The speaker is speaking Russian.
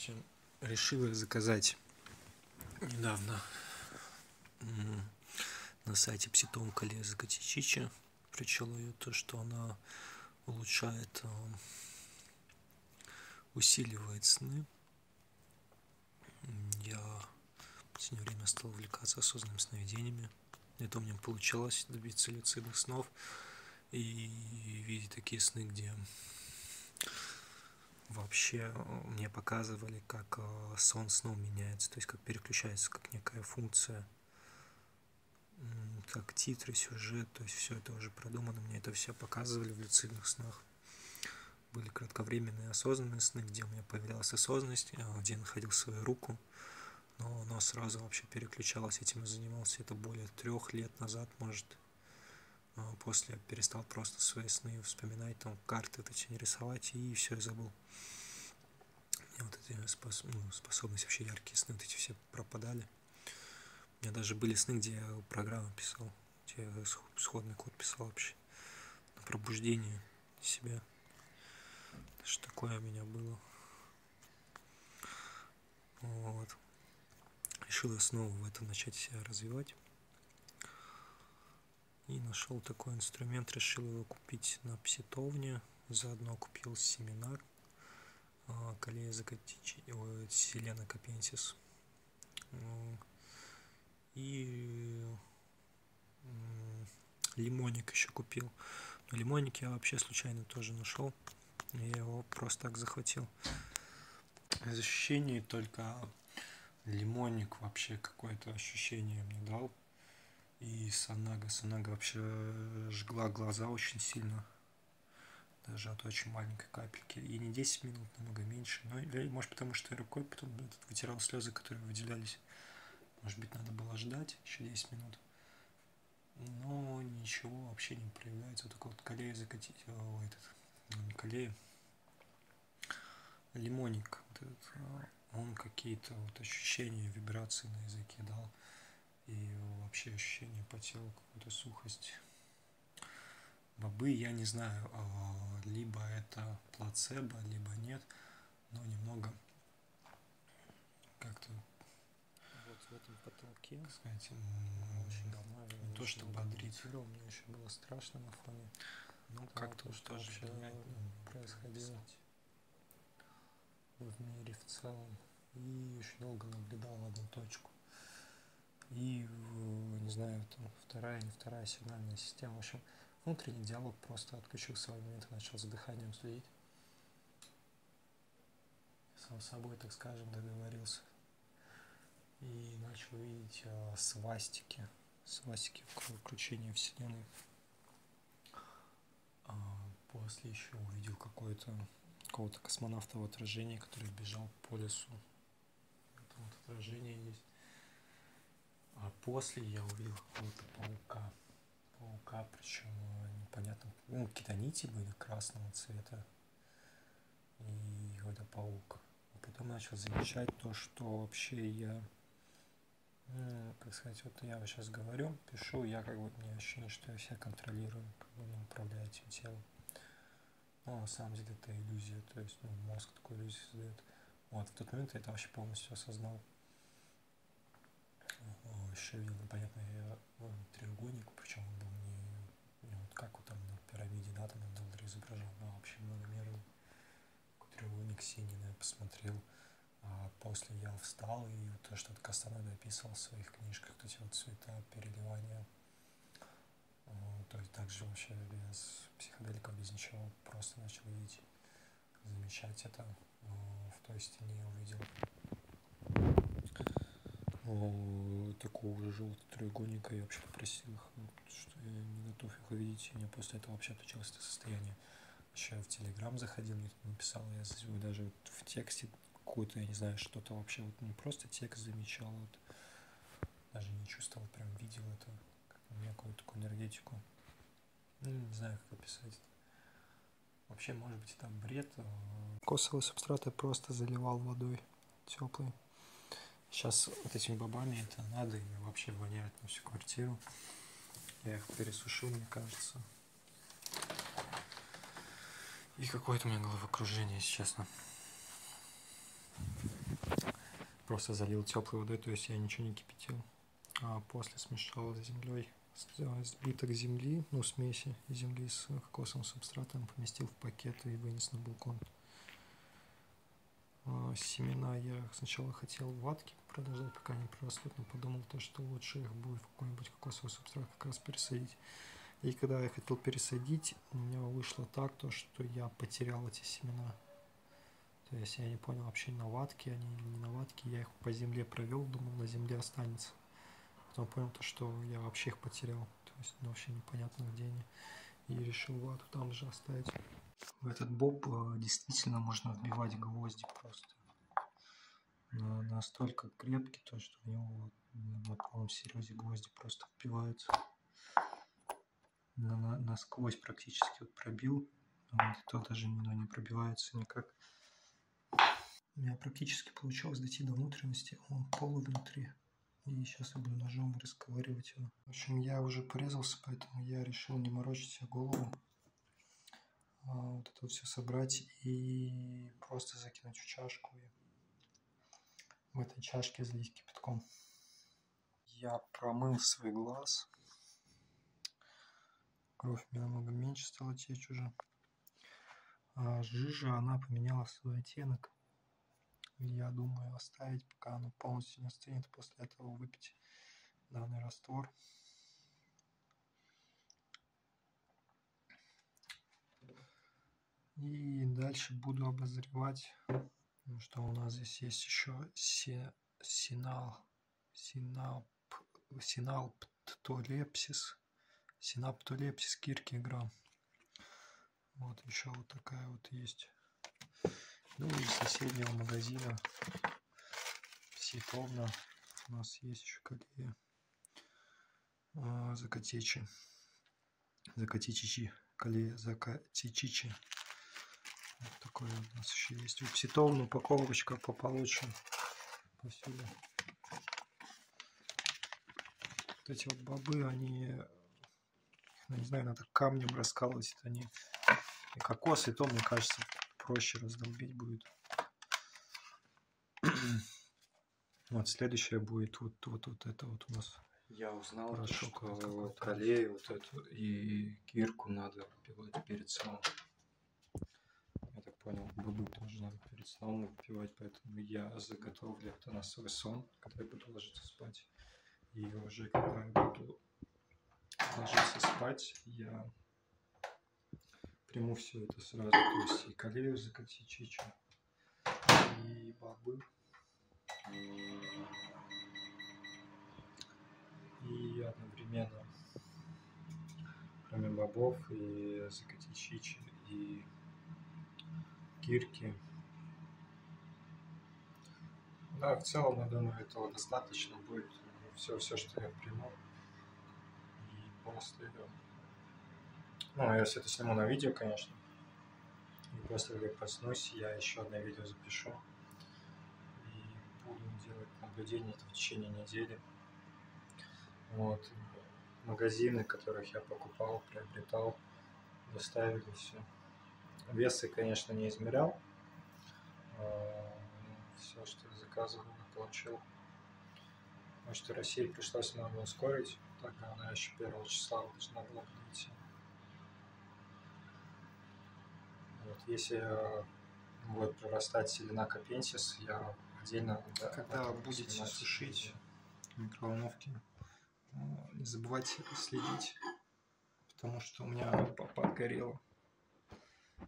общем, решила заказать недавно на сайте пситонка леза Катичичи. Прочел ее то, что она улучшает, усиливает сны. Я в последнее время стал увлекаться осознанными сновидениями. Это у меня получалось добиться люцидных снов и видеть такие сны, где вообще мне показывали, как э, сон сном меняется, то есть как переключается, как некая функция, как титры, сюжет, то есть все это уже продумано, мне это все показывали в люцидных снах. Были кратковременные осознанные сны, где у меня появлялась осознанность, э, где я находил свою руку, но оно сразу вообще переключалось, этим и занимался. Это более трех лет назад, может, э, после я перестал просто свои сны вспоминать, там карты точнее рисовать, и все, я забыл вот эти спос ну, способности, вообще яркие сны, вот эти все пропадали. У меня даже были сны, где я программу писал, где я сходный код писал вообще на пробуждение себя. Что такое у меня было. Вот. Решил я снова в этом начать себя развивать. И нашел такой инструмент, решил его купить на пситовне. Заодно купил семинар Калея Закатичи, Селена Капенсис. И лимоник еще купил. Но лимоник я вообще случайно тоже нашел. Я его просто так захватил. Из ощущений только лимоник вообще какое-то ощущение мне дал. И Санага. Санага вообще жгла глаза очень сильно даже от очень маленькой капельки. И не 10 минут, намного меньше. Но, или, может, потому что я рукой потом вытирал слезы, которые выделялись. Может быть, надо было ждать еще 10 минут. Но ничего вообще не проявляется. Такой вот колея закатить. О, этот, ну, не колея. Лимоник. Вот этот, он какие-то вот ощущения, вибрации на языке дал. И вообще ощущение по телу, какую-то сухость бобы, я не знаю, а, либо это плацебо, либо нет, но немного как-то вот в этом потолке, сказать, очень давно не то, что бодрит. Мне еще было страшно на фоне. Ну, как-то то, что вообще происходило в мире в целом. И очень долго наблюдал одну точку. И, не знаю, там вторая, не вторая сигнальная система. В общем, Внутренний диалог просто отключил свой момент начал за дыханием следить. Сам собой, так скажем, договорился. И начал видеть э, свастики. Свастики включения Вселенной. А после еще увидел какое-то какого-то космонавта в отражении, который бежал по лесу. Это вот отражение есть. А после я увидел какого-то паука паука, причем э, непонятно, ну, какие-то нити были красного цвета и какой-то паук. А потом начал замечать то, что вообще я, ну, как сказать, вот я сейчас говорю, пишу, я как бы, мне ощущение, что я себя контролирую, как бы не управляю этим телом. Но на самом деле это иллюзия, то есть ну, мозг такую иллюзию создает. Вот, в тот момент я это вообще полностью осознал. Еще видел непонятный э, треугольник, причем он был как вот там на пирамиде, да, там на долларе изображен, но ну, вообще многомерный. Треугольник синий, я посмотрел. А после я встал, и вот то, что Кастанеда описывал в своих книжках, вот эти вот цвета, переливания. То есть также вообще без психоделиков, без ничего, просто начал видеть, замечать это. В той стене увидел такого же желтого треугольника я вообще попросил их, что я не готов их увидеть. И мне после этого вообще отучилось это состояние. Еще в Телеграм заходил, мне написал, я даже вот в тексте какую-то, я не знаю, что-то вообще, вот не просто текст замечал, вот, даже не чувствовал, прям видел это, некую такую энергетику. Ну, не знаю, как описать. Вообще, может быть, это бред. А Косовый субстрат я просто заливал водой теплой. Сейчас вот этими бобами это надо, и вообще воняет на всю квартиру. Я их пересушил, мне кажется. И какое-то у меня головокружение, если честно. просто залил теплой водой, то есть я ничего не кипятил. А после смешал с землей сбиток земли, ну смеси земли с кокосовым субстратом, поместил в пакет и вынес на балкон. А, семена я сначала хотел ватки продолжать, пока они прорастут, но подумал то, что лучше их будет в какой-нибудь кокосовый субстрат как раз пересадить. И когда я хотел пересадить, у меня вышло так, то, что я потерял эти семена. То есть я не понял вообще на ватке, они не на ватке, я их по земле провел, думал на земле останется. Потом понял то, что я вообще их потерял. То есть ну, вообще непонятно где они. И решил вату там же оставить. В этот боб э, действительно можно вбивать гвозди просто. Настолько крепкий, то, что в него на полном серьезе гвозди просто вбиваются. На, на, насквозь практически вот пробил. А вот то даже ну, не пробивается никак. У меня практически получалось дойти до внутренности. Он полу внутри. И сейчас я буду ножом расковыривать его. В общем, я уже порезался, поэтому я решил не морочить себе голову. А, вот это все собрать и просто закинуть в чашку и в этой чашке залить кипятком. Я промыл свой глаз. Кровь у намного меньше стала течь уже. А жижа, она поменяла свой оттенок. Я думаю оставить, пока оно полностью не остынет, после этого выпить данный раствор. И дальше буду обозревать, что у нас здесь есть еще синал, синап, синалптолепсис, синаптолепсис киркиграмм. Вот еще вот такая вот есть. Ну и из соседнего магазина Ситовна у нас есть еще колея а, Закатечи. Закатичичи. Колея Закатичичи. Вот такое у нас еще есть. Упситовна упаковочка пополучше. Повсюду. Вот эти вот бобы, они, я не знаю, надо камнем раскалывать. Это они и кокос, и то, мне кажется, проще раздолбить будет. Вот следующее будет вот, вот, вот это вот у нас. Я узнал, порошок что колею вот эту и кирку надо выпивать перед сном. Понял, бубы тоже надо перед сном выпивать, поэтому я заготовлю это на свой сон, когда я буду ложиться спать. И уже когда я буду ложиться спать, я приму все это сразу, то есть и колею закатить чичу, и бобы, и одновременно, кроме бобов, и закатить чичи, и кирки. Да, в целом, я думаю, этого достаточно будет все, все, что я приму. И после ну, если это сниму на видео, конечно. И после как проснусь, я еще одно видео запишу. И буду делать наблюдение в течение недели. Вот. Магазины, которых я покупал, приобретал, доставили все. Весы, конечно, не измерял. А, все, что я заказывал, получил. Что России пришлось немного ускорить, так как она еще первого числа должна была прийти. Вот, если э, будет прорастать селена капенсис, я отдельно... Да, Когда будете снимать. сушить в микроволновке, э, не забывайте следить, потому что у меня подгорело.